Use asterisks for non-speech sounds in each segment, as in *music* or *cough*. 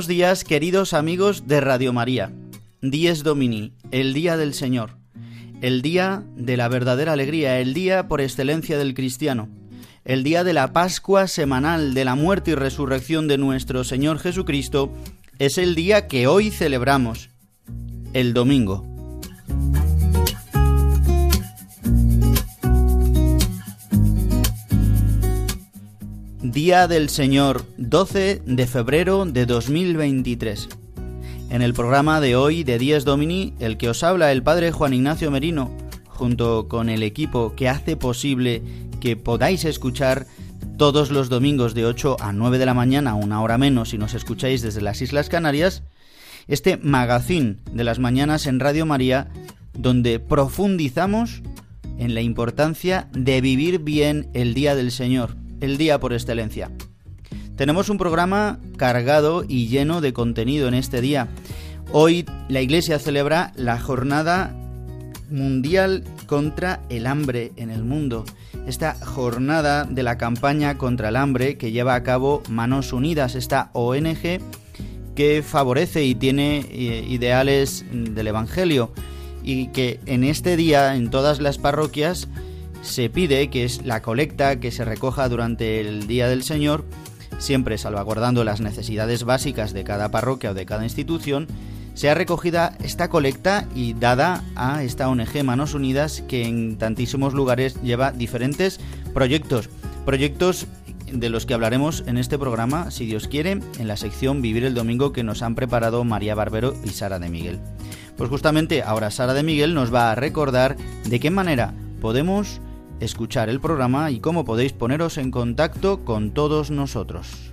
Buenos días, queridos amigos de Radio María. Dies Domini, el día del Señor, el día de la verdadera alegría, el día por excelencia del cristiano, el día de la Pascua semanal de la muerte y resurrección de nuestro Señor Jesucristo, es el día que hoy celebramos, el domingo. Día del Señor, 12 de febrero de 2023. En el programa de hoy de Días Domini, el que os habla el Padre Juan Ignacio Merino, junto con el equipo que hace posible que podáis escuchar todos los domingos de 8 a 9 de la mañana, una hora menos si nos escucháis desde las Islas Canarias, este magazine de las mañanas en Radio María, donde profundizamos en la importancia de vivir bien el Día del Señor el día por excelencia. Tenemos un programa cargado y lleno de contenido en este día. Hoy la Iglesia celebra la jornada mundial contra el hambre en el mundo. Esta jornada de la campaña contra el hambre que lleva a cabo Manos Unidas, esta ONG que favorece y tiene eh, ideales del Evangelio y que en este día en todas las parroquias se pide que es la colecta que se recoja durante el Día del Señor, siempre salvaguardando las necesidades básicas de cada parroquia o de cada institución, sea recogida esta colecta y dada a esta ONG Manos Unidas que en tantísimos lugares lleva diferentes proyectos. Proyectos de los que hablaremos en este programa, si Dios quiere, en la sección Vivir el Domingo que nos han preparado María Barbero y Sara de Miguel. Pues justamente ahora Sara de Miguel nos va a recordar de qué manera podemos escuchar el programa y cómo podéis poneros en contacto con todos nosotros.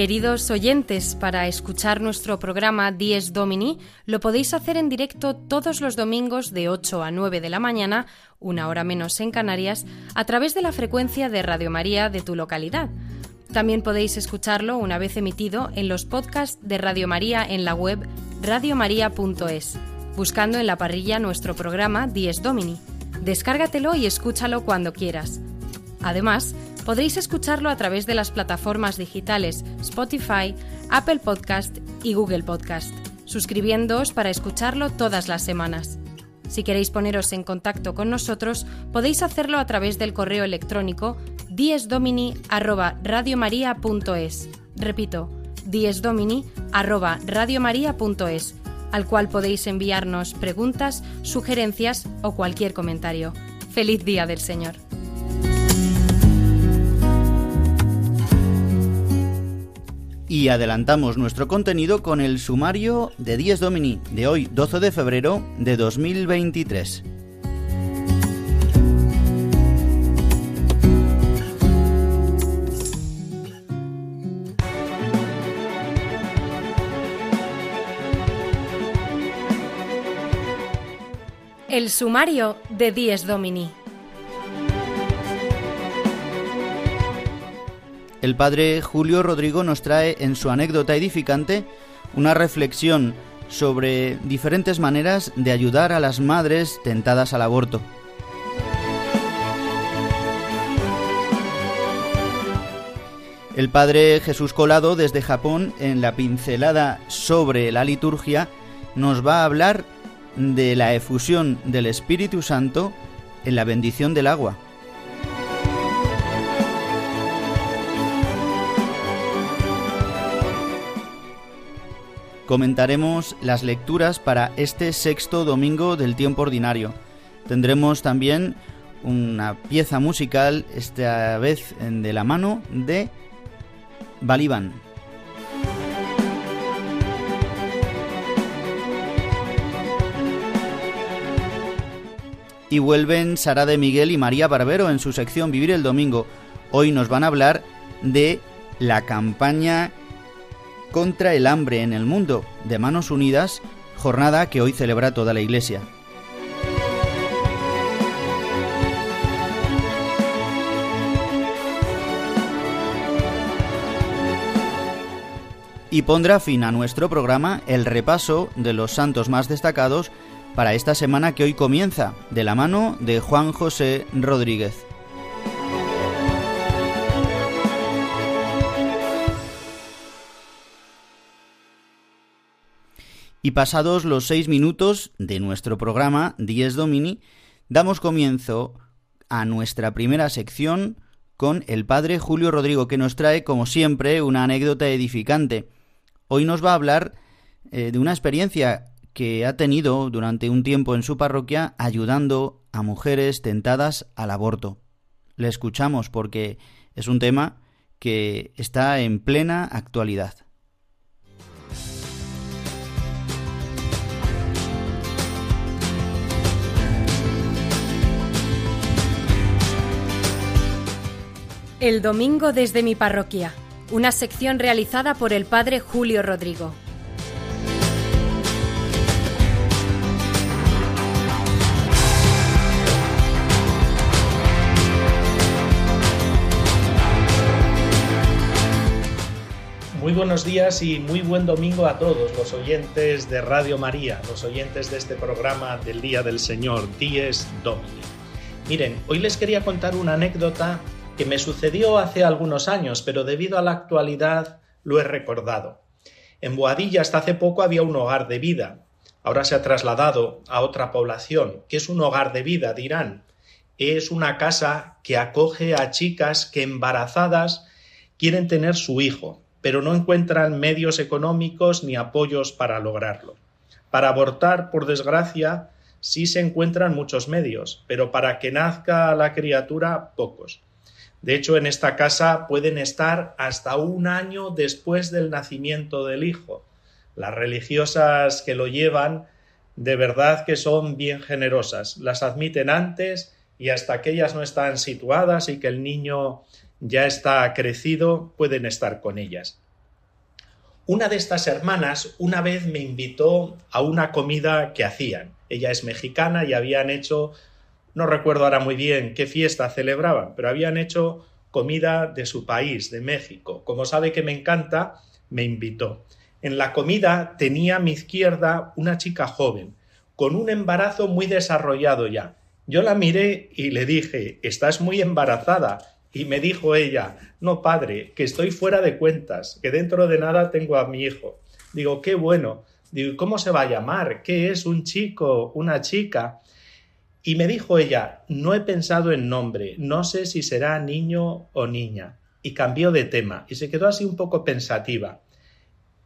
Queridos oyentes, para escuchar nuestro programa Dies Domini lo podéis hacer en directo todos los domingos de 8 a 9 de la mañana, una hora menos en Canarias, a través de la frecuencia de Radio María de tu localidad también podéis escucharlo una vez emitido en los podcasts de Radio María en la web radiomaria.es, buscando en la parrilla nuestro programa Dies Domini. Descárgatelo y escúchalo cuando quieras. Además, podréis escucharlo a través de las plataformas digitales Spotify, Apple Podcast y Google Podcast, suscribiendoos para escucharlo todas las semanas. Si queréis poneros en contacto con nosotros, podéis hacerlo a través del correo electrónico diesdomini@radiomaria.es. Repito, diesdomini@radiomaria.es, al cual podéis enviarnos preguntas, sugerencias o cualquier comentario. Feliz día del Señor. y adelantamos nuestro contenido con el sumario de 10 Domini de hoy 12 de febrero de 2023. El sumario de 10 Domini. el padre Julio Rodrigo nos trae en su anécdota edificante una reflexión sobre diferentes maneras de ayudar a las madres tentadas al aborto. El padre Jesús Colado desde Japón en la pincelada sobre la liturgia nos va a hablar de la efusión del Espíritu Santo en la bendición del agua. Comentaremos las lecturas para este sexto domingo del tiempo ordinario. Tendremos también una pieza musical, esta vez de la mano de Balibán. Y vuelven Sara de Miguel y María Barbero en su sección Vivir el Domingo. Hoy nos van a hablar de la campaña contra el hambre en el mundo de Manos Unidas, jornada que hoy celebra toda la Iglesia. y pondrá fin a nuestro programa el repaso de los santos más destacados para esta semana que hoy comienza, de la mano de Juan José Rodríguez. Y pasados los seis minutos de nuestro programa Dies Domini, damos comienzo a nuestra primera sección con el padre Julio Rodrigo, que nos trae, como siempre, una anécdota edificante. Hoy nos va a hablar eh, de una experiencia que ha tenido durante un tiempo en su parroquia ayudando a mujeres tentadas al aborto. Le escuchamos porque es un tema que está en plena actualidad. El domingo desde mi parroquia, una sección realizada por el padre Julio Rodrigo. Muy buenos días y muy buen domingo a todos los oyentes de Radio María, los oyentes de este programa del Día del Señor, Dies Domini. Miren, hoy les quería contar una anécdota que me sucedió hace algunos años, pero debido a la actualidad lo he recordado. En Boadilla hasta hace poco había un hogar de vida. Ahora se ha trasladado a otra población. ¿Qué es un hogar de vida? dirán. Es una casa que acoge a chicas que embarazadas quieren tener su hijo, pero no encuentran medios económicos ni apoyos para lograrlo. Para abortar, por desgracia, sí se encuentran muchos medios, pero para que nazca la criatura, pocos. De hecho, en esta casa pueden estar hasta un año después del nacimiento del hijo. Las religiosas que lo llevan de verdad que son bien generosas. Las admiten antes y hasta que ellas no están situadas y que el niño ya está crecido, pueden estar con ellas. Una de estas hermanas una vez me invitó a una comida que hacían. Ella es mexicana y habían hecho no recuerdo ahora muy bien qué fiesta celebraban, pero habían hecho comida de su país, de México. Como sabe que me encanta, me invitó. En la comida tenía a mi izquierda una chica joven, con un embarazo muy desarrollado ya. Yo la miré y le dije, estás muy embarazada. Y me dijo ella, no padre, que estoy fuera de cuentas, que dentro de nada tengo a mi hijo. Digo, qué bueno. Digo, ¿cómo se va a llamar? ¿Qué es un chico? ¿Una chica? Y me dijo ella, no he pensado en nombre, no sé si será niño o niña. Y cambió de tema y se quedó así un poco pensativa.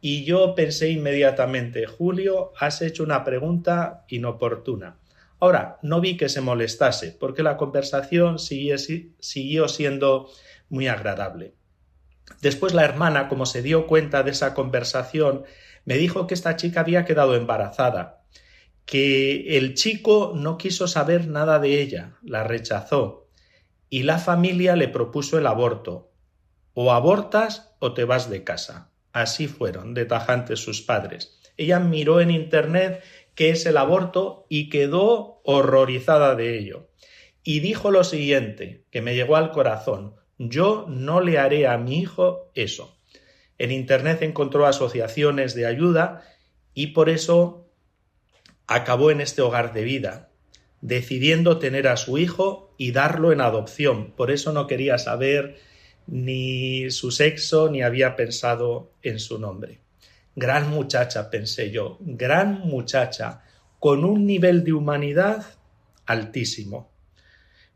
Y yo pensé inmediatamente, Julio, has hecho una pregunta inoportuna. Ahora, no vi que se molestase, porque la conversación siguió siendo muy agradable. Después la hermana, como se dio cuenta de esa conversación, me dijo que esta chica había quedado embarazada que el chico no quiso saber nada de ella, la rechazó, y la familia le propuso el aborto. O abortas o te vas de casa. Así fueron de tajantes sus padres. Ella miró en Internet qué es el aborto y quedó horrorizada de ello. Y dijo lo siguiente, que me llegó al corazón, yo no le haré a mi hijo eso. En Internet encontró asociaciones de ayuda y por eso acabó en este hogar de vida, decidiendo tener a su hijo y darlo en adopción. Por eso no quería saber ni su sexo ni había pensado en su nombre. Gran muchacha, pensé yo, gran muchacha, con un nivel de humanidad altísimo.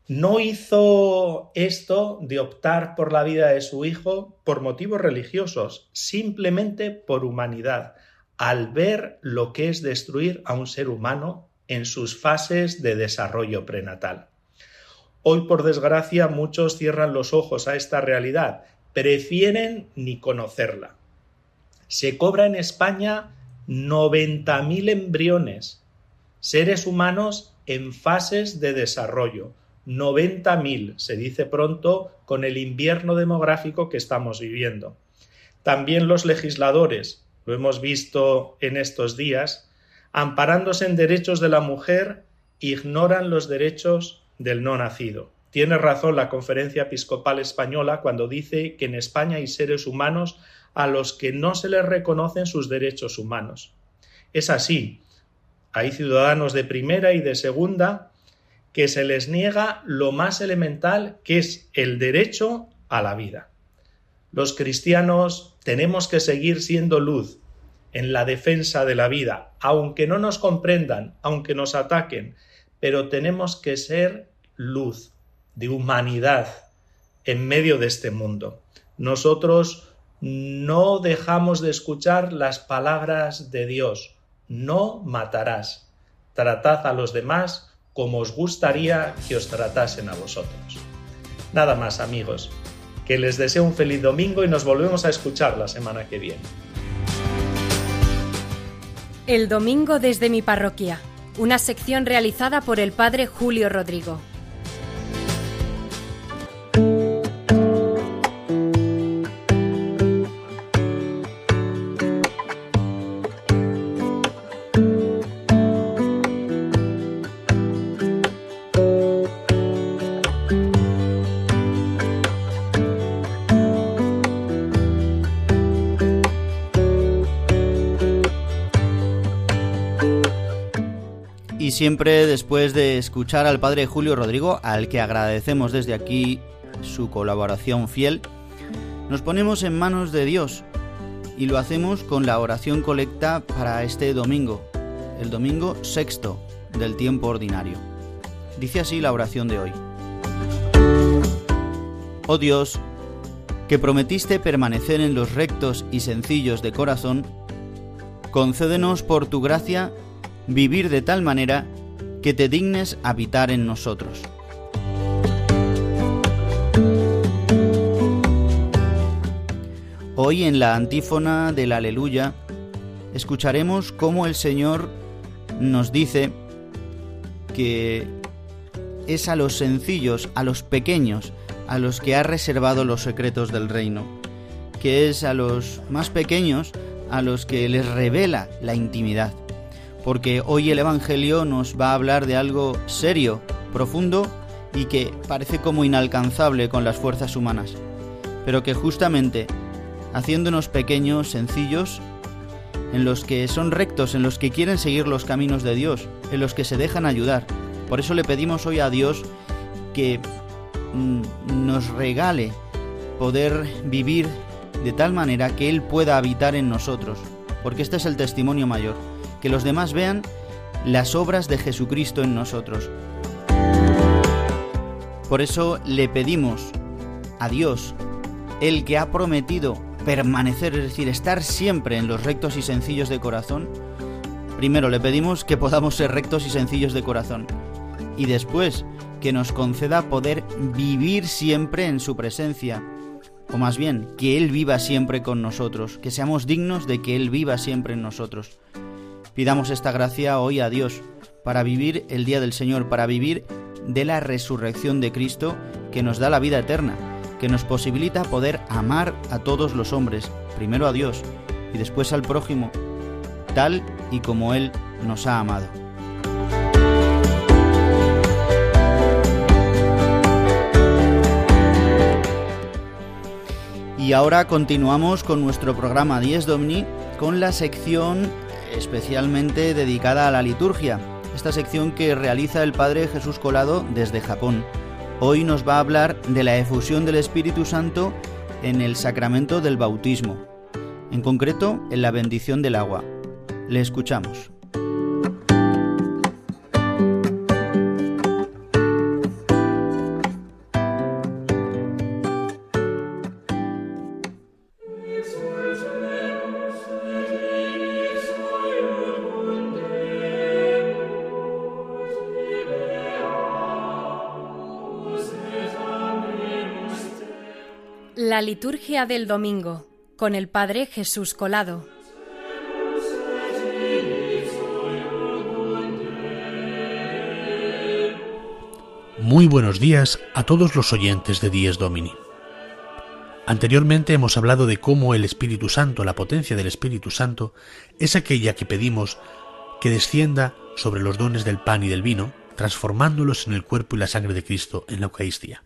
no hizo esto de optar por la vida de su hijo por motivos religiosos, simplemente por humanidad, al ver lo que es destruir a un ser humano en sus fases de desarrollo prenatal. Hoy, por desgracia, muchos cierran los ojos a esta realidad, prefieren ni conocerla. Se cobra en España 90.000 embriones, seres humanos en fases de desarrollo, 90.000, se dice pronto, con el invierno demográfico que estamos viviendo. También los legisladores, lo hemos visto en estos días, amparándose en derechos de la mujer, ignoran los derechos del no nacido. Tiene razón la Conferencia Episcopal Española cuando dice que en España hay seres humanos a los que no se les reconocen sus derechos humanos. Es así. Hay ciudadanos de primera y de segunda que se les niega lo más elemental que es el derecho a la vida. Los cristianos tenemos que seguir siendo luz en la defensa de la vida, aunque no nos comprendan, aunque nos ataquen, pero tenemos que ser luz de humanidad en medio de este mundo. Nosotros no dejamos de escuchar las palabras de Dios, no matarás, tratad a los demás como os gustaría que os tratasen a vosotros. Nada más amigos, que les deseo un feliz domingo y nos volvemos a escuchar la semana que viene. El domingo desde mi parroquia, una sección realizada por el padre Julio Rodrigo. Siempre después de escuchar al padre Julio Rodrigo, al que agradecemos desde aquí su colaboración fiel, nos ponemos en manos de Dios y lo hacemos con la oración colecta para este domingo, el domingo sexto del tiempo ordinario. Dice así la oración de hoy. Oh Dios, que prometiste permanecer en los rectos y sencillos de corazón, concédenos por tu gracia vivir de tal manera que te dignes habitar en nosotros. Hoy en la antífona del aleluya escucharemos cómo el Señor nos dice que es a los sencillos, a los pequeños, a los que ha reservado los secretos del reino, que es a los más pequeños a los que les revela la intimidad porque hoy el Evangelio nos va a hablar de algo serio, profundo y que parece como inalcanzable con las fuerzas humanas, pero que justamente, haciéndonos pequeños, sencillos, en los que son rectos, en los que quieren seguir los caminos de Dios, en los que se dejan ayudar. Por eso le pedimos hoy a Dios que mm, nos regale poder vivir de tal manera que Él pueda habitar en nosotros, porque este es el testimonio mayor que los demás vean las obras de Jesucristo en nosotros. Por eso le pedimos a Dios, el que ha prometido permanecer, es decir, estar siempre en los rectos y sencillos de corazón, primero le pedimos que podamos ser rectos y sencillos de corazón y después que nos conceda poder vivir siempre en su presencia, o más bien, que Él viva siempre con nosotros, que seamos dignos de que Él viva siempre en nosotros. Pidamos esta gracia hoy a Dios para vivir el día del Señor, para vivir de la resurrección de Cristo que nos da la vida eterna, que nos posibilita poder amar a todos los hombres, primero a Dios y después al prójimo, tal y como Él nos ha amado. Y ahora continuamos con nuestro programa 10 Domini con la sección especialmente dedicada a la liturgia, esta sección que realiza el Padre Jesús Colado desde Japón. Hoy nos va a hablar de la efusión del Espíritu Santo en el sacramento del bautismo, en concreto en la bendición del agua. Le escuchamos. La liturgia del domingo con el Padre Jesús Colado. Muy buenos días a todos los oyentes de Dies Domini. Anteriormente hemos hablado de cómo el Espíritu Santo, la potencia del Espíritu Santo, es aquella que pedimos que descienda sobre los dones del pan y del vino, transformándolos en el cuerpo y la sangre de Cristo en la Eucaristía.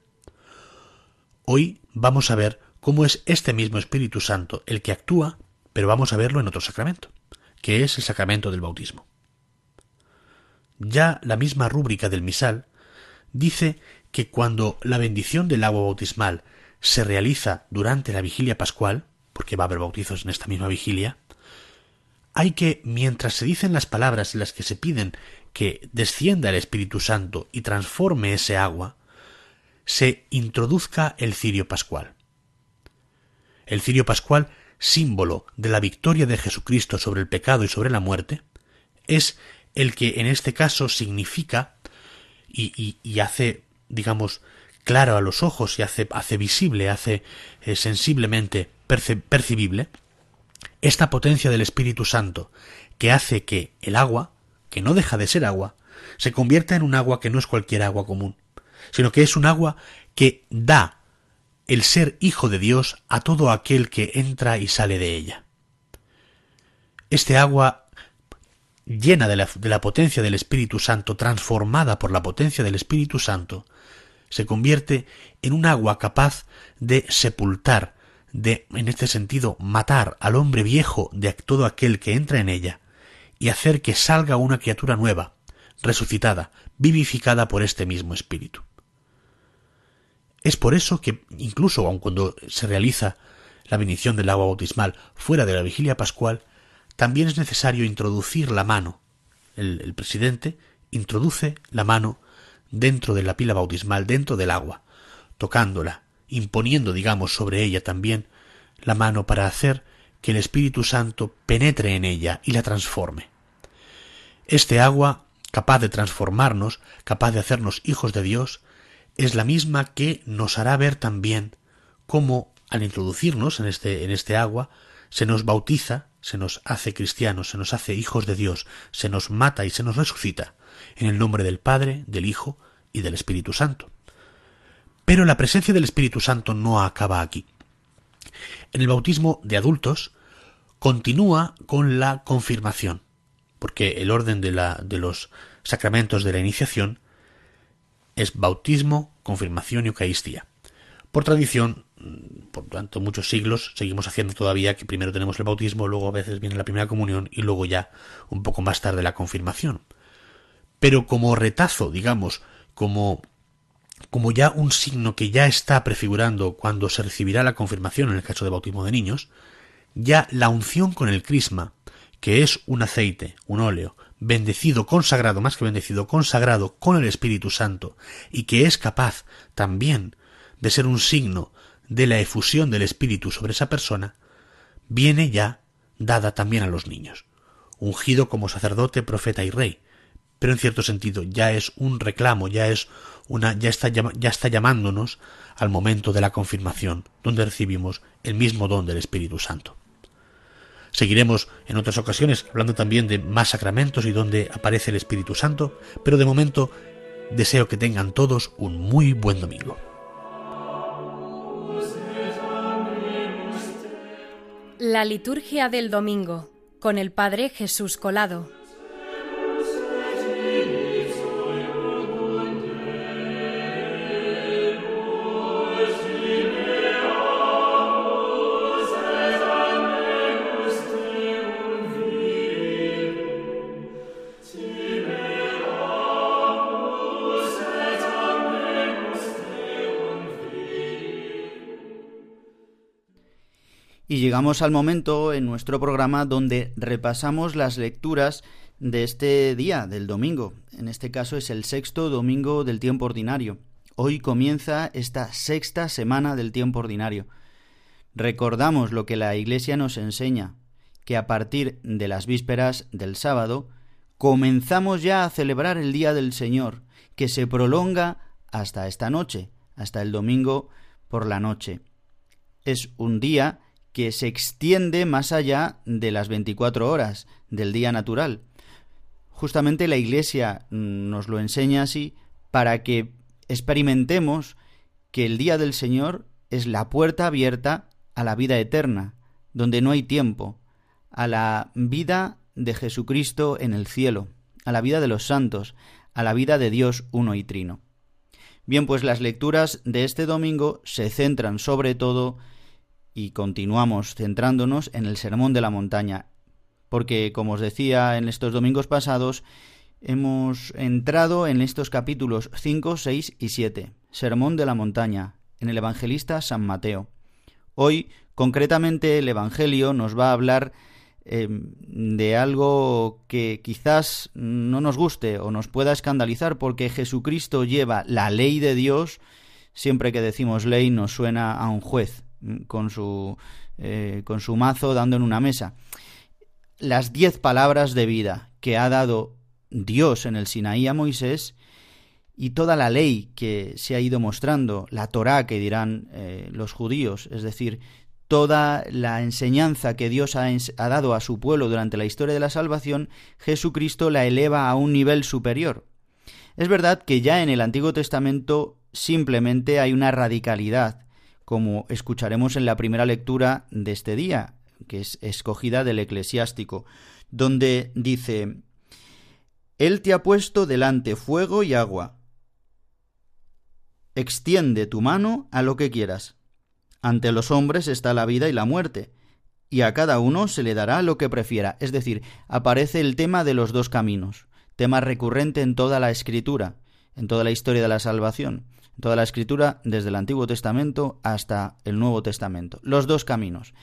Hoy vamos a ver cómo es este mismo Espíritu Santo el que actúa, pero vamos a verlo en otro sacramento, que es el sacramento del bautismo. Ya la misma rúbrica del misal dice que cuando la bendición del agua bautismal se realiza durante la vigilia pascual, porque va a haber bautizos en esta misma vigilia, hay que, mientras se dicen las palabras en las que se piden que descienda el Espíritu Santo y transforme ese agua, se introduzca el cirio pascual. El cirio pascual, símbolo de la victoria de Jesucristo sobre el pecado y sobre la muerte, es el que en este caso significa y, hace, digamos, claro a los ojos y hace, hace visible, hace eh, sensiblemente percibible, esta potencia del Espíritu Santo que hace que el agua, que no deja de ser agua, se convierta en un agua que no es cualquier agua común, sino que es un agua que da el ser hijo de Dios a todo aquel que entra y sale de ella. Este agua llena de la, de la, potencia del Espíritu Santo, transformada por la potencia del Espíritu Santo, se convierte en un agua capaz de sepultar, de, en este sentido, matar al hombre viejo de todo aquel que entra en ella, y hacer que salga una criatura nueva, resucitada, vivificada por este mismo Espíritu. Es por eso que, incluso aun cuando se realiza la bendición del agua bautismal fuera de la vigilia pascual, también es necesario introducir la mano. El, el, presidente introduce la mano dentro de la pila bautismal, dentro del agua, tocándola, imponiendo, digamos, sobre ella también la mano para hacer que el Espíritu Santo penetre en ella y la transforme. Este agua, capaz de transformarnos, capaz de hacernos hijos de Dios, es la misma que nos hará ver también cómo al introducirnos en este, en este agua se nos bautiza, se nos hace cristianos, se nos hace hijos de Dios, se nos mata y se nos resucita, en el nombre del Padre, del Hijo y del Espíritu Santo. Pero la presencia del Espíritu Santo no acaba aquí. En el bautismo de adultos continúa con la confirmación, porque el orden de, la, de los sacramentos de la iniciación es bautismo, confirmación y Eucaristía. Por tradición, por tanto, muchos siglos seguimos haciendo todavía que primero tenemos el bautismo, luego a veces viene la primera comunión y luego ya un poco más tarde la confirmación. Pero como retazo, digamos, como como ya un signo que ya está prefigurando cuando se recibirá la confirmación en el caso de bautismo de niños, ya la unción con el crisma, que es un aceite, un óleo, bendecido, consagrado, más que bendecido, consagrado con el Espíritu Santo, y que es capaz también de ser un signo de la efusión del Espíritu sobre esa persona, viene ya dada también a los niños, ungido como sacerdote, profeta y rey, pero en cierto sentido ya es un reclamo, ya es una, ya está, ya está llamándonos al momento de la confirmación, donde recibimos el mismo don del Espíritu Santo. Seguiremos en otras ocasiones hablando también de más sacramentos y donde aparece el Espíritu Santo, pero de momento deseo que tengan todos un muy buen domingo. La liturgia del domingo con el Padre Jesús Colado. Llegamos al momento en nuestro programa donde repasamos las lecturas de este día, del domingo. En este caso es el sexto domingo del tiempo ordinario. Hoy comienza esta sexta semana del tiempo ordinario. Recordamos lo que la Iglesia nos enseña, que a partir de las vísperas del sábado comenzamos ya a celebrar el Día del Señor, que se prolonga hasta esta noche, hasta el domingo por la noche. es un día que se extiende más allá de las 24 horas del día natural. Justamente la Iglesia nos lo enseña así para que experimentemos que el día del Señor es la puerta abierta a la vida eterna, donde no hay tiempo, a la vida de Jesucristo en el cielo, a la vida de los santos, a la vida de Dios uno y trino. Bien, pues las lecturas de este domingo se centran sobre todo y continuamos centrándonos en el Sermón de la Montaña, porque, como os decía en estos domingos pasados, hemos entrado en estos capítulos 5, 6 y 7, Sermón de la Montaña, en el evangelista San Mateo. Hoy, concretamente, el Evangelio nos va a hablar em, de algo que quizás no nos guste o nos pueda escandalizar, porque Jesucristo lleva la ley de Dios, siempre que decimos ley nos suena a un juez, con su, eh, con su mazo dando en una mesa. Las diez palabras de vida que ha dado Dios en el Sinaí a Moisés y toda la ley que se ha ido mostrando, la Torá que dirán eh, los judíos, es decir, toda la enseñanza que Dios ha, ha, dado a su pueblo durante la historia de la salvación, Jesucristo la eleva a un nivel superior. Es verdad que ya en el Antiguo Testamento simplemente hay una radicalidad como escucharemos en la primera lectura de este día, que es escogida del eclesiástico, donde dice, Él te ha puesto delante fuego y agua. Extiende tu mano a lo que quieras. Ante los hombres está la vida y la muerte, y a cada uno se le dará lo que prefiera. Es decir, aparece el tema de los dos caminos, tema recurrente en toda la escritura, en toda la historia de la salvación toda la escritura desde el Antiguo Testamento hasta el Nuevo Testamento. Los dos caminos.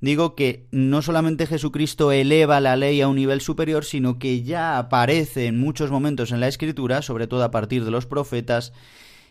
Digo que no solamente Jesucristo eleva la ley a un nivel superior, sino que ya aparece en muchos momentos en la escritura, sobre todo a partir de los profetas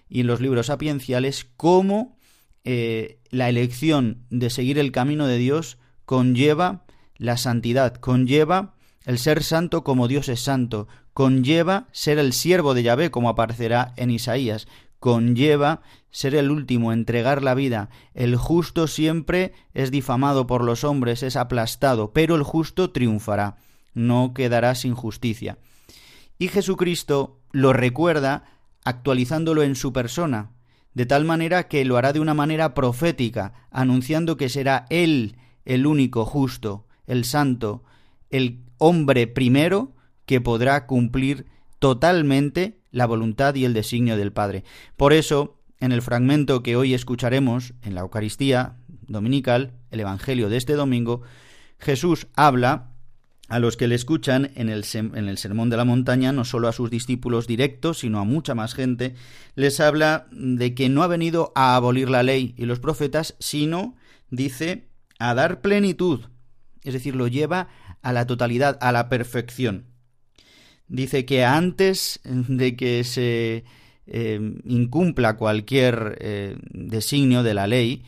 y en los libros sapienciales, cómo eh, la elección de seguir el camino de Dios conlleva la santidad, conlleva el ser santo como Dios es santo, conlleva ser el siervo de Yahvé, como aparecerá en Isaías, conlleva ser el último, entregar la vida. El justo siempre es difamado por los hombres, es aplastado, pero el justo triunfará, no quedará sin justicia. Y Jesucristo lo recuerda actualizándolo en su persona, de tal manera que lo hará de una manera profética, anunciando que será Él el único justo, el santo, el hombre primero que podrá cumplir totalmente la voluntad y el designio del Padre. Por eso, en el fragmento que hoy escucharemos en la Eucaristía dominical, el Evangelio de este domingo, Jesús habla a los que le escuchan en el, en el, Sermón de la Montaña, no solo a sus discípulos directos, sino a mucha más gente, les habla de que no ha venido a abolir la ley y los profetas, sino, dice, a dar plenitud, es decir, lo lleva a la totalidad, a la perfección dice que antes de que se eh, incumpla cualquier eh, designio de la ley,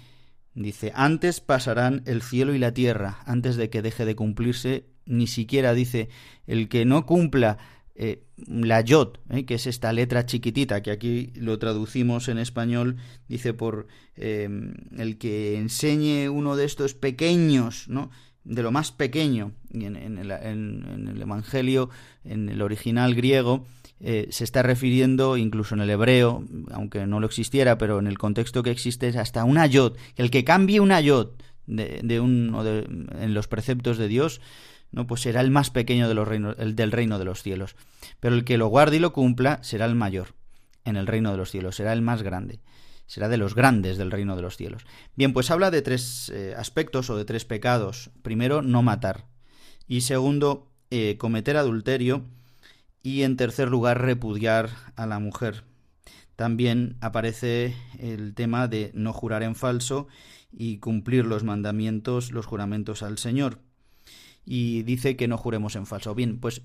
dice, antes pasarán el cielo y la tierra, antes de que deje de cumplirse, ni siquiera dice, el que no cumpla eh, la yod, que es esta letra chiquitita, que aquí lo traducimos en español, dice por el que enseñe uno de estos pequeños, ¿no? De lo más pequeño, en, en, el, en, el, Evangelio, en el original griego, eh, se está refiriendo, incluso en el hebreo, aunque no lo existiera, pero en el contexto que existe, es hasta una yod. El que cambie una yod de, de un, en los preceptos de Dios, no pues será el más pequeño de los el del reino de los cielos. Pero el que lo guarde y lo cumpla será el mayor en el reino de los cielos, será el más grande será de los grandes del reino de los cielos. Bien, pues habla de tres eh, aspectos o de tres pecados. Primero, no matar. Y segundo, eh, cometer adulterio. Y en tercer lugar, repudiar a la mujer. También aparece el tema de no jurar en falso y cumplir los mandamientos, los juramentos al Señor. Y dice que no juremos en falso. Bien, pues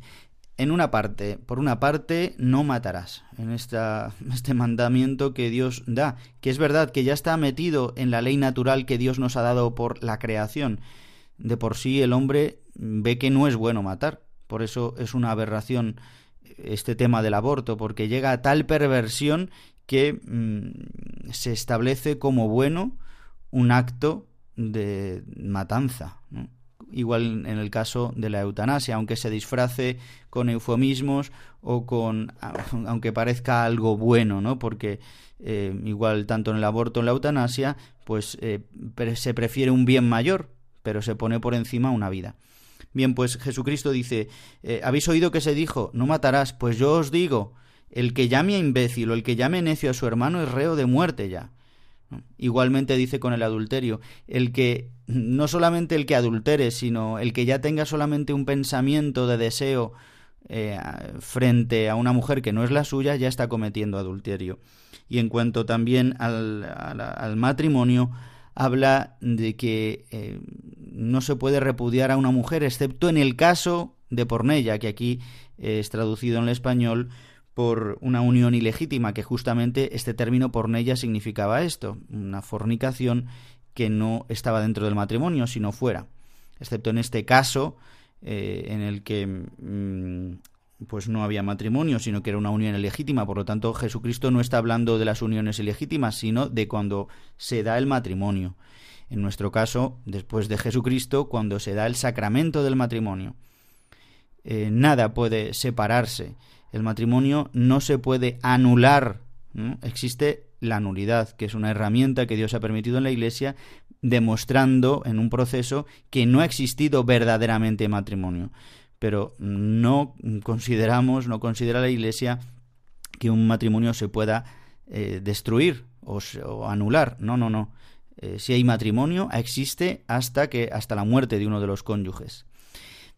en una parte, por una parte, no matarás, en esta, *laughs* este mandamiento que Dios da, que es verdad que ya está metido en la ley natural que Dios nos ha dado por la creación. De por sí el hombre ve que no es bueno matar, por eso es una aberración este tema del aborto, porque llega a tal perversión que mm, se establece como bueno un acto de matanza. Igual en el caso de la eutanasia, aunque se disfrace con eufemismos o con, aunque parezca algo bueno, ¿no? Porque eh, igual tanto en el aborto en la eutanasia, pues eh, se prefiere un bien mayor, pero se pone por encima una vida. Bien, pues Jesucristo dice, eh, ¿habéis oído que se dijo, no matarás? Pues yo os digo, el que llame a imbécil o el que llame necio a su hermano es reo de muerte ya. Igualmente dice con el adulterio, el que no solamente el que adultere, sino el que ya tenga solamente un pensamiento de deseo eh, frente a una mujer que no es la suya, ya está cometiendo adulterio. Y en cuanto también al, matrimonio, habla de que eh, no se puede repudiar a una mujer, excepto en el caso de pornella, que aquí es traducido en el español por una unión ilegítima, que justamente este término pornella significaba esto, una fornicación que no estaba dentro del matrimonio, sino fuera, excepto en este caso eh, en el que mm, pues no había matrimonio, sino que era una unión ilegítima, por lo tanto Jesucristo no está hablando de las uniones ilegítimas, sino de cuando se da el matrimonio. En nuestro caso, después de Jesucristo, cuando se da el sacramento del matrimonio. Eh, nada puede separarse el matrimonio no se puede anular. Existe la nulidad, que es una herramienta que Dios ha permitido en la Iglesia, demostrando en un proceso que no ha existido verdaderamente matrimonio. Pero no consideramos, no considera la Iglesia que un matrimonio se pueda eh, destruir o, anular. No, no, no. Eh, si hay matrimonio, existe hasta que hasta la muerte de uno de los cónyuges.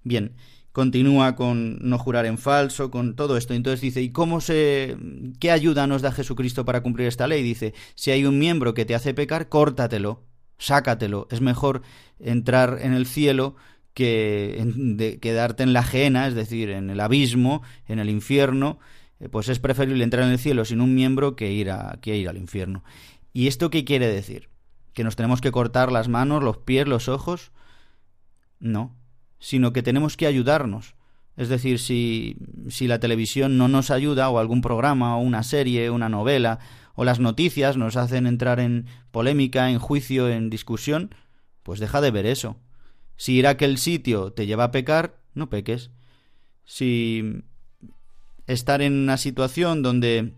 Bien, continúa con no jurar en falso, con todo esto. Entonces dice, ¿y cómo se qué ayuda nos da Jesucristo para cumplir esta ley? Dice, si hay un miembro que te hace pecar, córtatelo, sácatelo. Es mejor entrar en el cielo que quedarte en la ajena, es decir, en el abismo, en el infierno, eh, pues es preferible entrar en el cielo sin un miembro que ir a que ir al infierno. ¿Y esto qué quiere decir? ¿Que nos tenemos que cortar las manos, los pies, los ojos? No, sino que tenemos que ayudarnos. Es decir, si, si la televisión no nos ayuda, o algún programa, o una serie, una novela, o las noticias nos hacen entrar en polémica, en juicio, en discusión, pues deja de ver eso. Si ir a aquel sitio te lleva a pecar, no peques. Si estar en una situación donde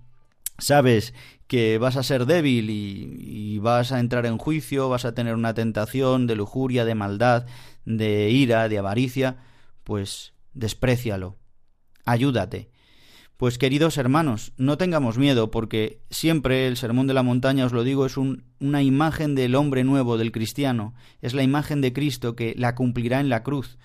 sabes que vas a ser débil y, vas a entrar en juicio, vas a tener una tentación de lujuria, de maldad, de ira, de avaricia, pues desprecialo, ayúdate. Pues queridos hermanos, no tengamos miedo, porque siempre el Sermón de la Montaña, os lo digo, es una imagen del hombre nuevo, del cristiano, es la imagen de Cristo que la cumplirá en la cruz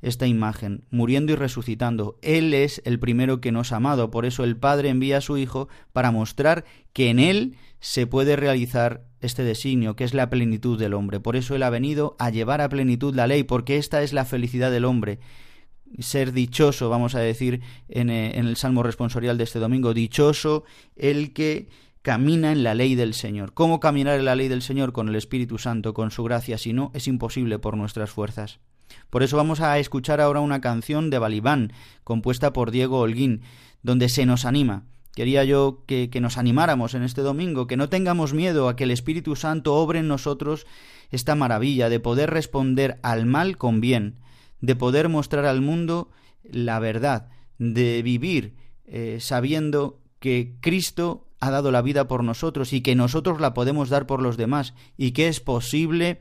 esta imagen, muriendo y resucitando. Él es el primero que nos ha amado, por eso el Padre envía a su Hijo para mostrar que en Él se puede realizar este designio, que es la plenitud del hombre. Por eso Él ha venido a llevar a plenitud la ley, porque esta es la felicidad del hombre. Ser dichoso, vamos a decir en, eh, en el Salmo responsorial de este domingo, dichoso el que camina en la ley del Señor. ¿Cómo caminar en la ley del Señor? Con el Espíritu Santo, con su gracia, si no, es imposible por nuestras fuerzas. Por eso vamos a escuchar ahora una canción de Balibán, compuesta por Diego Holguín, donde se nos anima. Quería yo que, nos animáramos en este domingo, que no tengamos miedo a que el Espíritu Santo obre en nosotros esta maravilla de poder responder al mal con bien, de poder mostrar al mundo la verdad, de vivir eh, sabiendo que Cristo ha dado la vida por nosotros y que nosotros la podemos dar por los demás y que es posible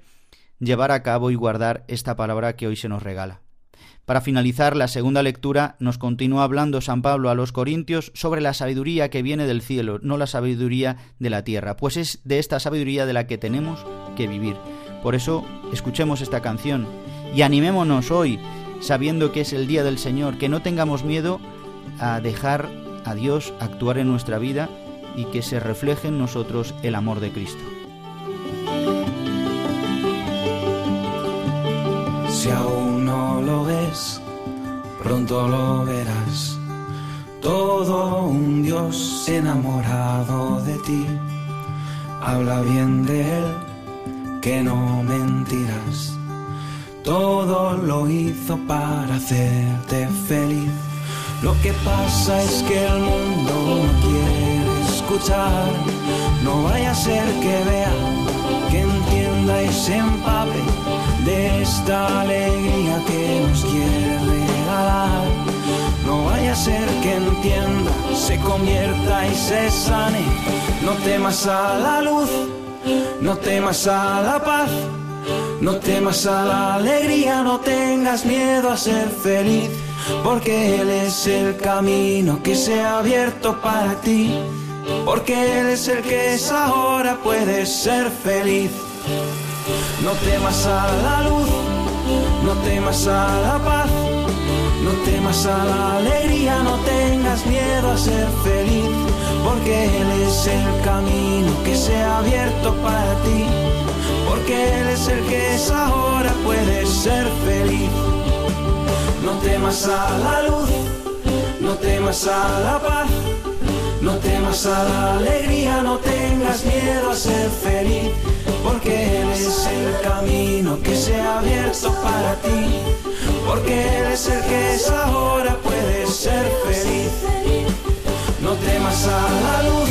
llevar a cabo y guardar esta palabra que hoy se nos regala. Para finalizar la segunda lectura nos continúa hablando San Pablo a los Corintios sobre la sabiduría que viene del cielo, no la sabiduría de la tierra, pues es de esta sabiduría de la que tenemos que vivir. Por eso escuchemos esta canción y animémonos hoy, sabiendo que es el día del Señor, que no tengamos miedo a dejar a Dios actuar en nuestra vida y que se refleje en nosotros el amor de Cristo. Si aún no lo ves, pronto lo verás. Todo un Dios enamorado de ti. Habla bien de Él, que no mentirás. Todo lo hizo para hacerte feliz. Lo que pasa es que el mundo no quiere escuchar. No vaya a ser que vea, entienda se empape de esta alegría que nos quiere regalar. No vaya a ser que entienda, se convierta y se sane. No temas a la luz, no temas a la paz. No temas a la alegría, no tengas miedo a ser feliz, porque Él es el camino que se ha abierto para ti, porque Él es el que es ahora, puedes ser feliz. No temas a la luz, no temas a la paz, no temas a la alegría, no tengas miedo a ser feliz, porque Él es el camino que se ha abierto para ti, porque Él es el que es ahora, puedes ser feliz. No temas a la luz, no temas a la paz, no temas a la alegría, no tengas miedo a ser feliz porque Él es el camino que se ha abierto para ti, porque Él es el que es ahora, puedes ser feliz. No temas a la luz,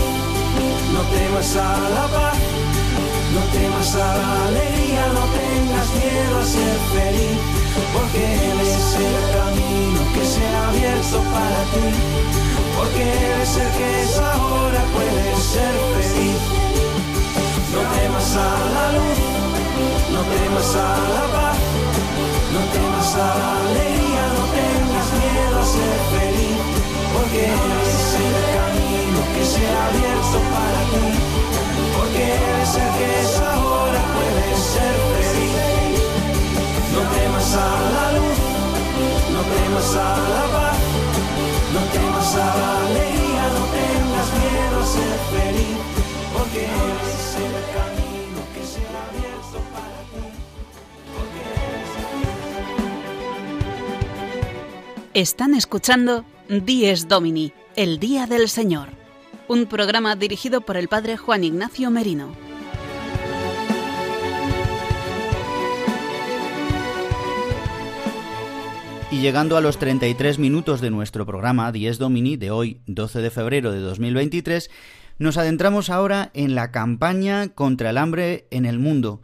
no temas a la paz, no temas a la alegría, no tengas miedo a ser feliz, porque Él es el camino que se ha abierto para ti, porque Él es el que es ahora, puedes ser feliz. No temas a la luz, no temas a la paz, no temas a la alegría, no tengas miedo a ser feliz, porque es el camino que se ha abierto para ti, porque eres que es ahora, puedes ser feliz. No temas a la luz, no temas a la paz, no temas a la alegría, no tengas miedo a ser feliz, porque eres el camino que se ha abierto para ti. Están escuchando Dies Domini, el Día del Señor, un programa dirigido por el Padre Juan Ignacio Merino. Y llegando a los 33 minutos de nuestro programa Dies Domini de hoy, 12 de febrero de 2023, nos adentramos ahora en la campaña contra el hambre en el mundo,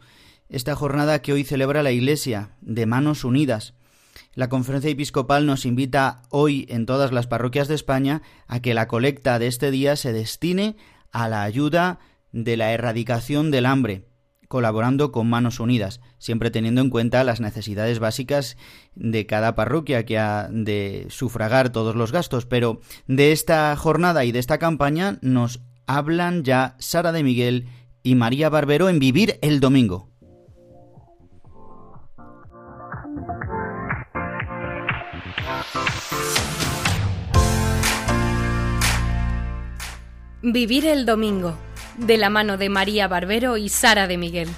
esta jornada que hoy celebra la Iglesia de Manos Unidas. La conferencia episcopal nos invita hoy en todas las parroquias de España a que la colecta de este día se destine a la ayuda de la erradicación del hambre, colaborando con Manos Unidas, siempre teniendo en cuenta las necesidades básicas de cada parroquia que ha de sufragar todos los gastos. Pero de esta jornada y de esta campaña nos hablan ya Sara de Miguel y María Barbero en Vivir el Domingo. Vivir el Domingo, de la mano de María Barbero y Sara de Miguel.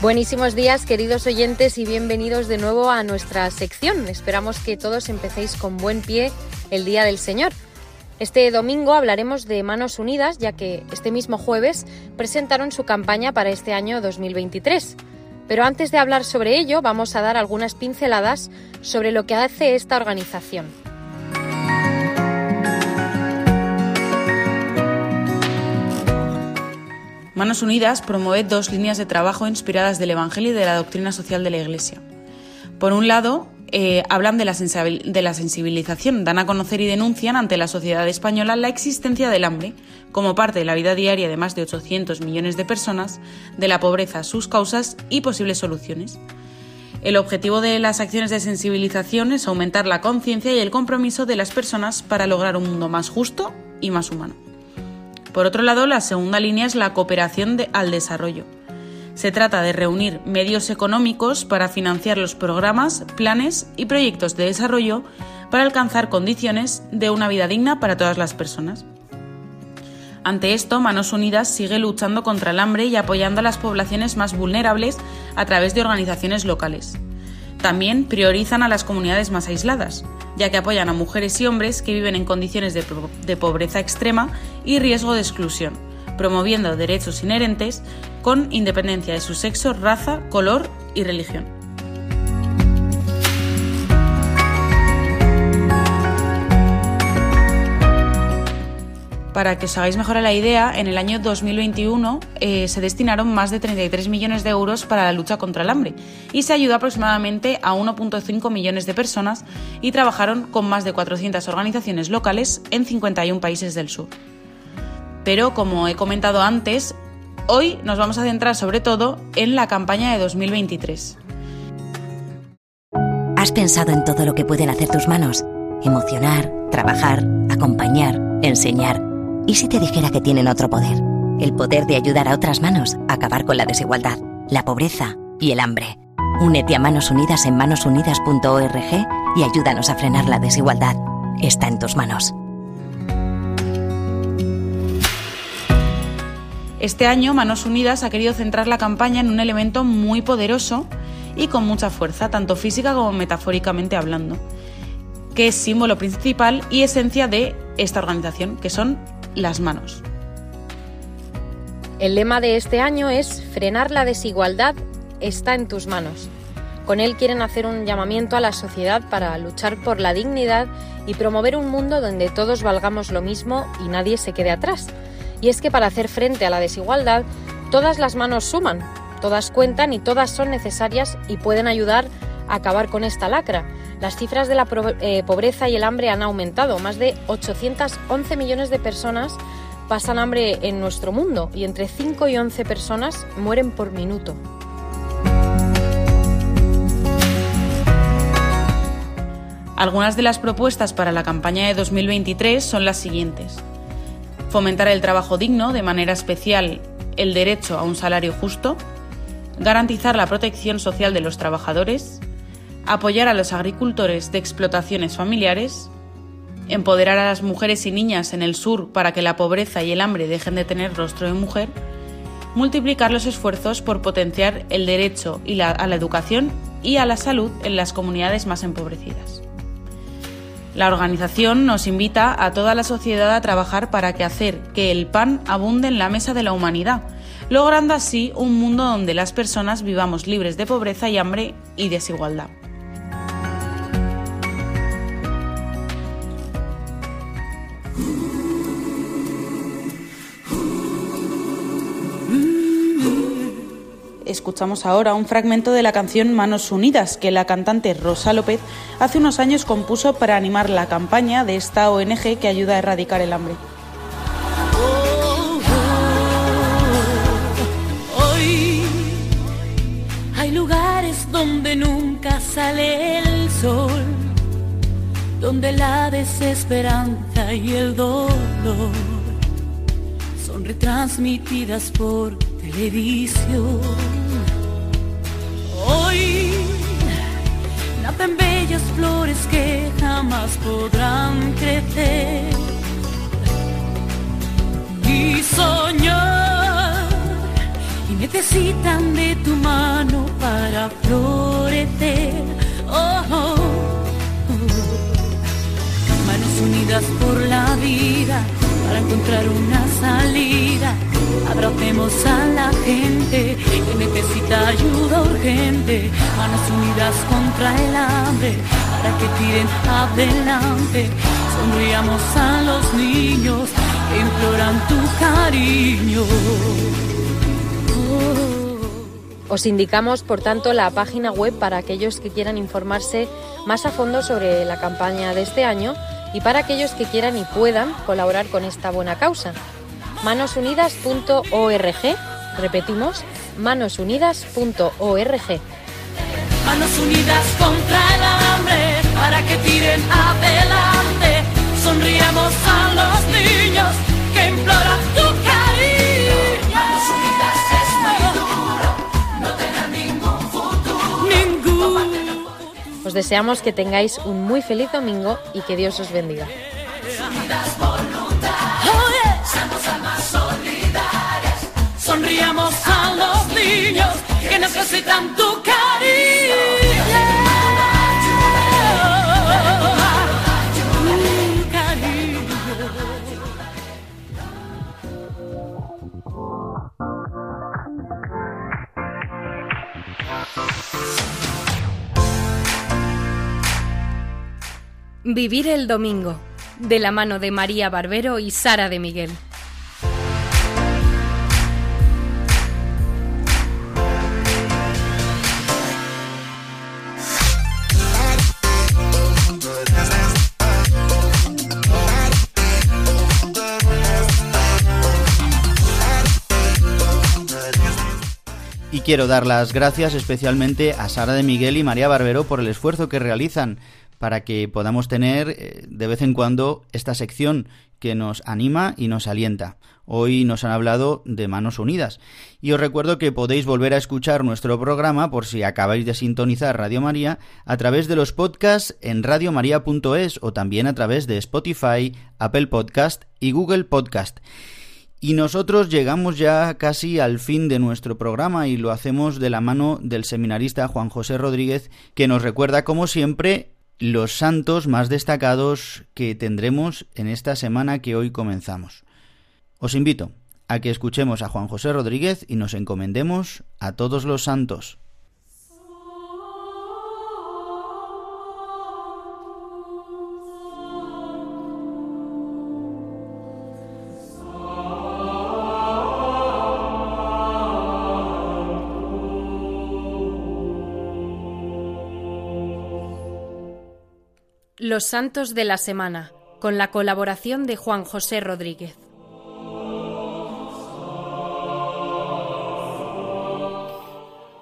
Buenísimos días, queridos oyentes, y bienvenidos de nuevo a nuestra sección. Esperamos que todos empecéis con buen pie el Día del Señor. Este domingo hablaremos de Manos Unidas, ya que este mismo jueves presentaron su campaña para este año 2023. Pero antes de hablar sobre ello, vamos a dar algunas pinceladas sobre lo que hace esta organización. Manos Unidas promueve dos líneas de trabajo inspiradas del Evangelio y de la doctrina social de la Iglesia. Por un lado, eh, hablan de la, de la sensibilización, dan a conocer y denuncian ante la sociedad española la existencia del hambre como parte de la vida diaria de más de 800 millones de personas, de la pobreza, sus causas y posibles soluciones. El objetivo de las acciones de sensibilización es aumentar la conciencia y el compromiso de las personas para lograr un mundo más justo y más humano. Por otro lado, la segunda línea es la cooperación al desarrollo. Se trata de reunir medios económicos para financiar los programas, planes y proyectos de desarrollo para alcanzar condiciones de una vida digna para todas las personas. Ante esto, Manos Unidas sigue luchando contra el hambre y apoyando a las poblaciones más vulnerables a través de organizaciones locales. También priorizan a las comunidades más aisladas, ya que apoyan a mujeres y hombres que viven en condiciones de, pobreza extrema y riesgo de exclusión, promoviendo derechos inherentes con independencia de su sexo, raza, color y religión. Para que os hagáis mejor la idea, en el año 2021 eh, se destinaron más de 33 millones de euros para la lucha contra el hambre y se ayudó aproximadamente a 1.5 millones de personas y trabajaron con más de 400 organizaciones locales en 51 países del sur. Pero, como he comentado antes, hoy nos vamos a centrar sobre todo en la campaña de 2023. ¿Has pensado en todo lo que pueden hacer tus manos? Emocionar, trabajar, acompañar, enseñar ¿Y si te dijera que tienen otro poder? El poder de ayudar a otras manos a acabar con la desigualdad, la pobreza y el hambre. Únete a Manos Unidas en manosunidas.org y ayúdanos a frenar la desigualdad. Está en tus manos. Este año Manos Unidas ha querido centrar la campaña en un elemento muy poderoso y con mucha fuerza, tanto física como metafóricamente hablando, que es símbolo principal y esencia de esta organización, que son las manos. El lema de este año es Frenar la desigualdad está en tus manos. Con él quieren hacer un llamamiento a la sociedad para luchar por la dignidad y promover un mundo donde todos valgamos lo mismo y nadie se quede atrás. Y es que para hacer frente a la desigualdad, todas las manos suman, todas cuentan y todas son necesarias y pueden ayudar a acabar con esta lacra. Las cifras de la eh, pobreza y el hambre han aumentado. Más de 811 millones de personas pasan hambre en nuestro mundo y entre 5 y 11 personas mueren por minuto. Algunas de las propuestas para la campaña de 2023 son las siguientes. Fomentar el trabajo digno, de manera especial el derecho a un salario justo, garantizar la protección social de los trabajadores, apoyar a los agricultores de explotaciones familiares, empoderar a las mujeres y niñas en el sur para que la pobreza y el hambre dejen de tener rostro de mujer, multiplicar los esfuerzos por potenciar el derecho a la educación y a la salud en las comunidades más empobrecidas. La organización nos invita a toda la sociedad a trabajar para que hacer que el pan abunde en la mesa de la humanidad, logrando así un mundo donde las personas vivamos libres de pobreza y hambre y desigualdad. Escuchamos ahora un fragmento de la canción Manos Unidas que la cantante Rosa López hace unos años compuso para animar la campaña de esta ONG que ayuda a erradicar el hambre. Hoy hay lugares donde nunca sale el sol, donde la desesperanza y el dolor son retransmitidas por televisión. Hoy nacen bellas flores que jamás podrán crecer y soñar y necesitan de tu mano para florecer. Oh, oh, oh. Manos unidas por la vida para encontrar una salida Abracemos a la gente que necesita ayuda urgente. Manos unidas contra el hambre para que tiren adelante. Sonriamos a los niños que imploran tu cariño. Os indicamos, por tanto, la página web para aquellos que quieran informarse más a fondo sobre la campaña de este año y para aquellos que quieran y puedan colaborar con esta buena causa manosunidas.org. Repetimos, manosunidas.org. Manos unidas contra el hambre, para que tiren adelante. Sonriamos a los niños que imploran tu cariño. Manos unidas es muy duro, no tener ningún futuro. Ningún. Os deseamos que tengáis un muy feliz domingo y que Dios os bendiga. niños que necesitan tu cariño. Vivir el domingo, de la mano de María Barbero y Sara de Miguel. Quiero dar las gracias especialmente a Sara de Miguel y María Barbero por el esfuerzo que realizan para que podamos tener eh, de vez en cuando esta sección que nos anima y nos alienta. Hoy nos han hablado de Manos Unidas. Y os recuerdo que podéis volver a escuchar nuestro programa por si acabáis de sintonizar Radio María a través de los podcasts en radiomaria.es o también a través de Spotify, Apple Podcast y Google Podcast. Y nosotros llegamos ya casi al fin de nuestro programa y lo hacemos de la mano del seminarista Juan José Rodríguez, que nos recuerda, como siempre, los santos más destacados que tendremos en esta semana que hoy comenzamos. Os invito a que escuchemos a Juan José Rodríguez y nos encomendemos a todos los santos. Los Santos de la Semana, con la colaboración de Juan José Rodríguez.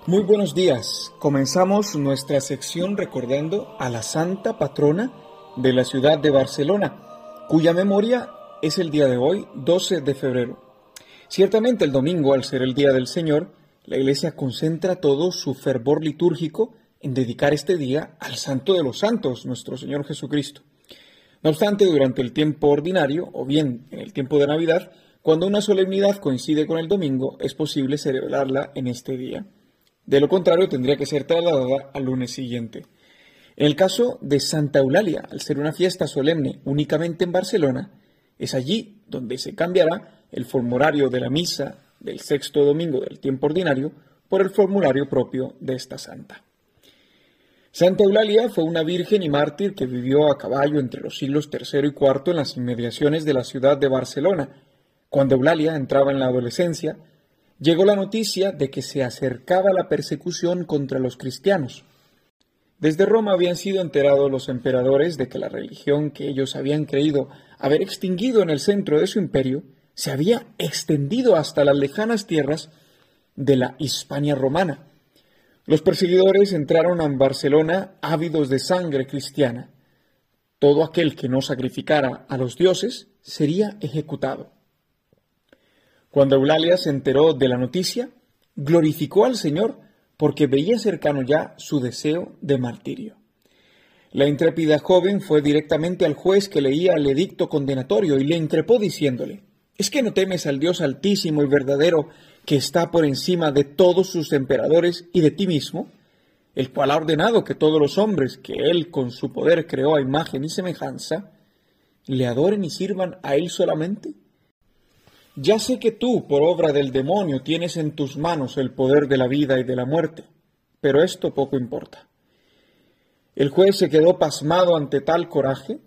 Muy buenos días. Comenzamos nuestra sección recordando a la santa patrona de la ciudad de Barcelona, cuya memoria es el día de hoy, 12 de febrero. Ciertamente el domingo, al ser el Día del Señor, la Iglesia concentra todo su fervor litúrgico en dedicar este día al Santo de los Santos, nuestro Señor Jesucristo. No obstante, durante el tiempo ordinario, o bien en el tiempo de Navidad, cuando una solemnidad coincide con el domingo, es posible celebrarla en este día. De lo contrario, tendría que ser trasladada al lunes siguiente. En el caso de Santa Eulalia, al ser una fiesta solemne únicamente en Barcelona, es allí donde se cambiará el formulario de la misa del sexto domingo del tiempo ordinario por el formulario propio de esta santa. Santa Eulalia fue una virgen y mártir que vivió a caballo entre los siglos III y IV en las inmediaciones de la ciudad de Barcelona. Cuando Eulalia entraba en la adolescencia, llegó la noticia de que se acercaba la persecución contra los cristianos. Desde Roma habían sido enterados los emperadores de que la religión que ellos habían creído haber extinguido en el centro de su imperio se había extendido hasta las lejanas tierras de la Hispania romana los perseguidores entraron en Barcelona ávidos de sangre cristiana. Todo aquel que no sacrificara a los dioses sería ejecutado. Cuando Eulalia se enteró de la noticia, glorificó al Señor porque veía cercano ya su deseo de martirio. La intrépida joven fue directamente al juez que leía el edicto condenatorio y le increpó diciéndole, ¿Es que no temes al Dios altísimo y verdadero que está por encima de todos sus emperadores y de ti mismo, el cual ha ordenado que todos los hombres que él con su poder creó a imagen y semejanza, le adoren y sirvan a él solamente? Ya sé que tú, por obra del demonio, tienes en tus manos el poder de la vida y de la muerte, pero esto poco importa. El juez se quedó pasmado ante tal coraje,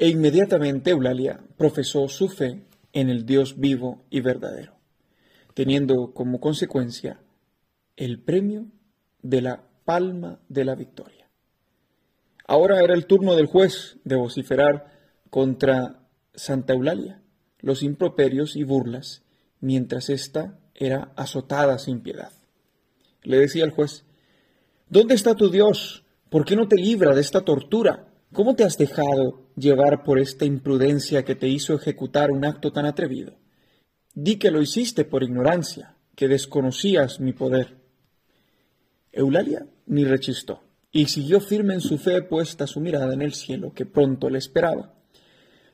e inmediatamente Eulalia profesó su fe en el Dios vivo y verdadero teniendo como consecuencia el premio de la palma de la victoria. Ahora era el turno del juez de vociferar contra Santa Eulalia los improperios y burlas, mientras ésta era azotada sin piedad. Le decía el juez, ¿Dónde está tu Dios? ¿Por qué no te libra de esta tortura? ¿Cómo te has dejado llevar por esta imprudencia que te hizo ejecutar un acto tan atrevido? Di que lo hiciste por ignorancia, que desconocías mi poder. Eulalia ni rechistó, y siguió firme en su fe puesta su mirada en el cielo, que pronto le esperaba.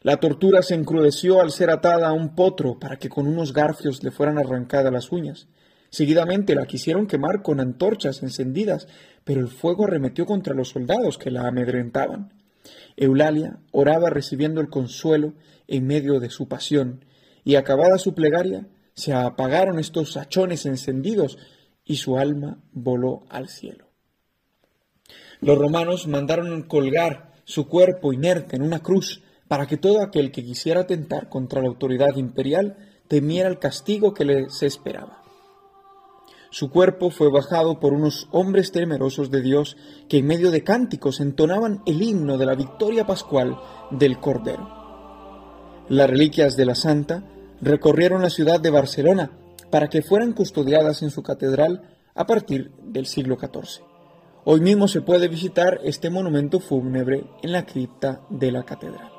La tortura se encrudeció al ser atada a un potro para que con unos garfios le fueran arrancadas las uñas. Seguidamente la quisieron quemar con antorchas encendidas, pero el fuego arremetió contra los soldados que la amedrentaban. Eulalia oraba recibiendo el consuelo en medio de su pasión, y acabada su plegaria, se apagaron estos hachones encendidos y su alma voló al cielo. Los romanos mandaron colgar su cuerpo inerte en una cruz para que todo aquel que quisiera atentar contra la autoridad imperial temiera el castigo que les esperaba. Su cuerpo fue bajado por unos hombres temerosos de Dios que en medio de cánticos entonaban el himno de la victoria pascual del Cordero. Las reliquias de la Santa recorrieron la ciudad de Barcelona para que fueran custodiadas en su catedral a partir del siglo XIV. Hoy mismo se puede visitar este monumento fúnebre en la cripta de la catedral.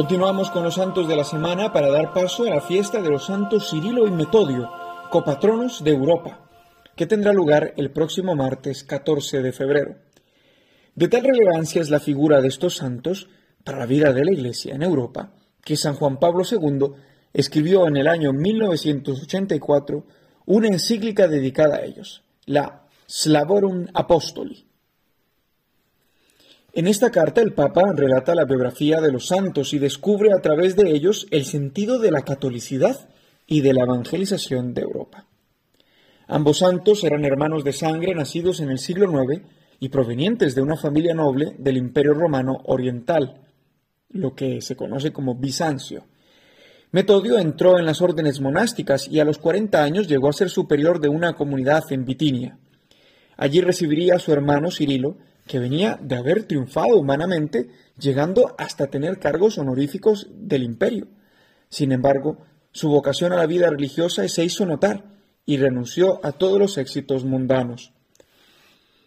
Continuamos con los santos de la semana para dar paso a la fiesta de los santos Cirilo y Metodio, copatronos de Europa, que tendrá lugar el próximo martes 14 de febrero. De tal relevancia es la figura de estos santos para la vida de la Iglesia en Europa, que San Juan Pablo II escribió en el año 1984 una encíclica dedicada a ellos, la Slavorum Apostoli, en esta carta el Papa relata la biografía de los santos y descubre a través de ellos el sentido de la catolicidad y de la evangelización de Europa. Ambos santos eran hermanos de sangre nacidos en el siglo IX y provenientes de una familia noble del Imperio Romano Oriental, lo que se conoce como Bizancio. Metodio entró en las órdenes monásticas y a los 40 años llegó a ser superior de una comunidad en Bitinia. Allí recibiría a su hermano Cirilo, que venía de haber triunfado humanamente, llegando hasta tener cargos honoríficos del imperio. Sin embargo, su vocación a la vida religiosa se hizo notar y renunció a todos los éxitos mundanos.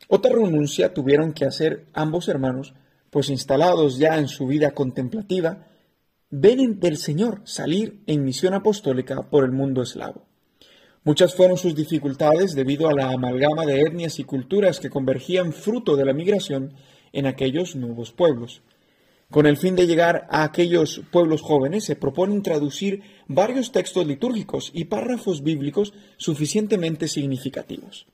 Otra renuncia tuvieron que hacer ambos hermanos, pues instalados ya en su vida contemplativa, ven del Señor salir en misión apostólica por el mundo eslavo. Muchas fueron sus dificultades debido a la amalgama de etnias y culturas que convergían fruto de la migración en aquellos nuevos pueblos. Con el fin de llegar a aquellos pueblos jóvenes, se proponen traducir varios textos litúrgicos y párrafos bíblicos suficientemente significativos.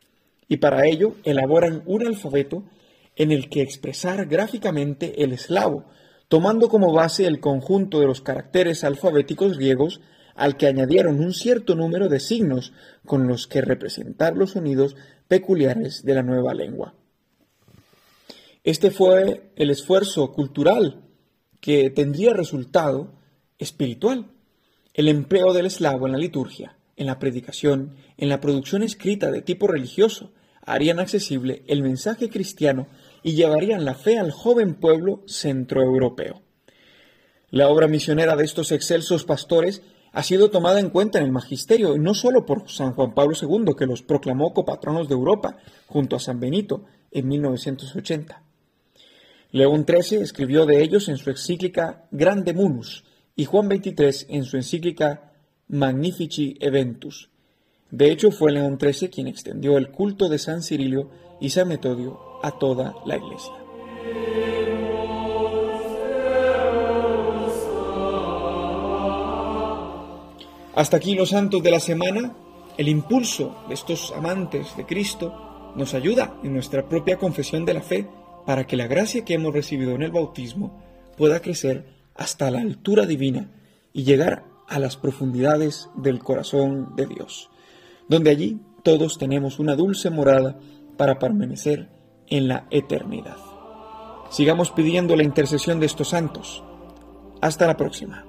Y para ello elaboran un alfabeto en el que expresar gráficamente el eslavo, tomando como base el conjunto de los caracteres alfabéticos griegos al que añadieron un cierto número de signos con los que representar los sonidos peculiares de la nueva lengua. Este fue el esfuerzo cultural que tendría resultado espiritual. El empleo del eslavo en la liturgia, en la predicación, en la producción escrita de tipo religioso, harían accesible el mensaje cristiano y llevarían la fe al joven pueblo centroeuropeo. La obra misionera de estos excelsos pastores ha sido tomada en cuenta en el magisterio, no solo por San Juan Pablo II, que los proclamó copatronos de Europa, junto a San Benito, en 1980. León XIII escribió de ellos en su encíclica Grande Munus y Juan XXIII en su encíclica Magnifici Eventus. De hecho, fue León XIII quien extendió el culto de San Cirilio y San Metodio a toda la Iglesia. Hasta aquí los santos de la semana. El impulso de estos amantes de Cristo nos ayuda en nuestra propia confesión de la fe para que la gracia que hemos recibido en el bautismo pueda crecer hasta la altura divina y llegar a las profundidades del corazón de Dios, donde allí todos tenemos una dulce morada para permanecer en la eternidad. Sigamos pidiendo la intercesión de estos santos. Hasta la próxima.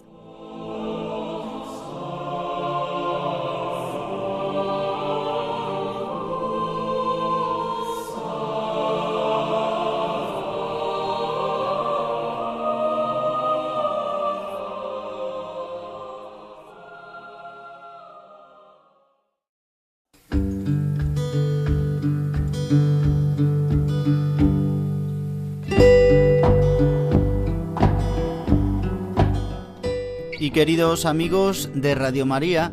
Queridos amigos de Radio María,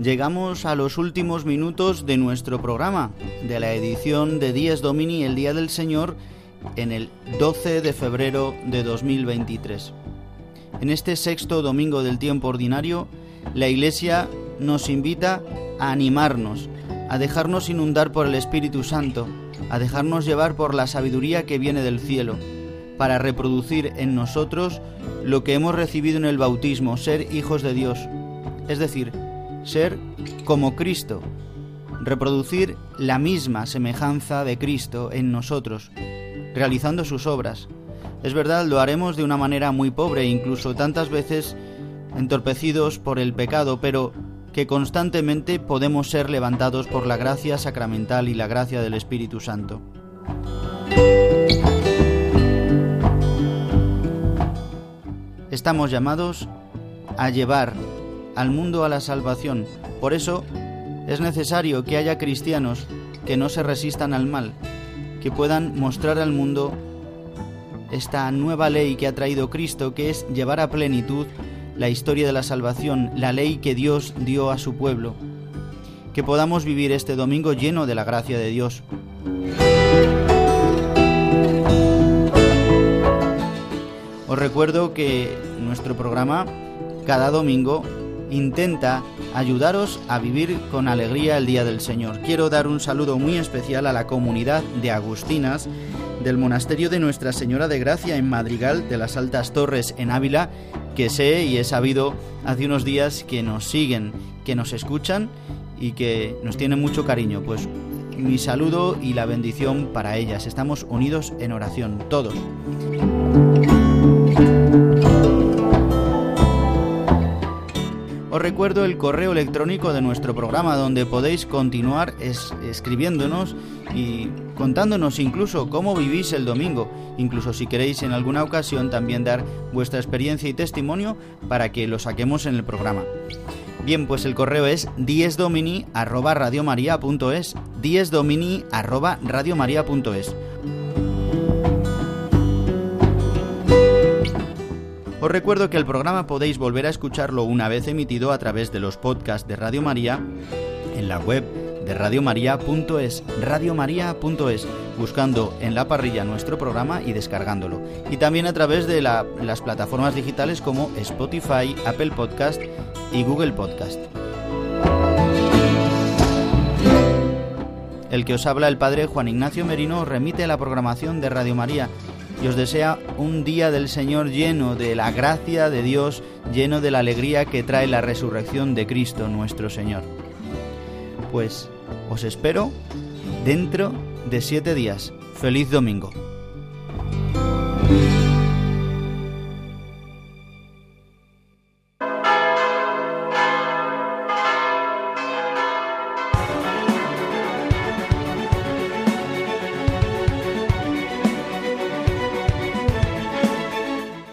llegamos a los últimos minutos de nuestro programa, de la edición de Días Domini, el Día del Señor, en el 12 de febrero de 2023. En este sexto domingo del tiempo ordinario, la Iglesia nos invita a animarnos, a dejarnos inundar por el Espíritu Santo, a dejarnos llevar por la sabiduría que viene del cielo, para reproducir en nosotros lo que hemos recibido en el bautismo, ser hijos de Dios, es decir, ser como Cristo, reproducir la misma semejanza de Cristo en nosotros, realizando sus obras. Es verdad, lo haremos de una manera muy pobre, incluso tantas veces entorpecidos por el pecado, pero que constantemente podemos ser levantados por la gracia sacramental y la gracia del Espíritu Santo. Estamos llamados a llevar al mundo a la salvación. Por eso es necesario que haya cristianos que no se resistan al mal, que puedan mostrar al mundo esta nueva ley que ha traído Cristo, que es llevar a plenitud la historia de la salvación, la ley que Dios dio a su pueblo. Que podamos vivir este domingo lleno de la gracia de Dios. Os recuerdo que nuestro programa cada domingo intenta ayudaros a vivir con alegría el Día del Señor. Quiero dar un saludo muy especial a la comunidad de Agustinas del Monasterio de Nuestra Señora de Gracia en Madrigal de las Altas Torres en Ávila, que sé y he sabido hace unos días que nos siguen, que nos escuchan y que nos tienen mucho cariño. Pues mi saludo y la bendición para ellas. Estamos unidos en oración, todos. Os recuerdo el correo electrónico de nuestro programa donde podéis continuar escribiéndonos y contándonos incluso cómo vivís el domingo, incluso si queréis en alguna ocasión también dar vuestra experiencia y testimonio para que lo saquemos en el programa. Bien, pues el correo es diesdomini@radiomaria.es, diesdomini@radiomaria.es. Os recuerdo que el programa podéis volver a escucharlo una vez emitido a través de los podcasts de Radio María en la web de radiomaria.es, radiomaria.es, buscando en la parrilla nuestro programa y descargándolo. Y también a través de las plataformas digitales como Spotify, Apple Podcast y Google Podcast. El que os habla el padre Juan Ignacio Merino remite a la programación de Radio María y os desea un día del Señor lleno de la gracia de Dios, lleno de la alegría que trae la resurrección de Cristo nuestro Señor. Pues os espero dentro de siete días. Feliz domingo.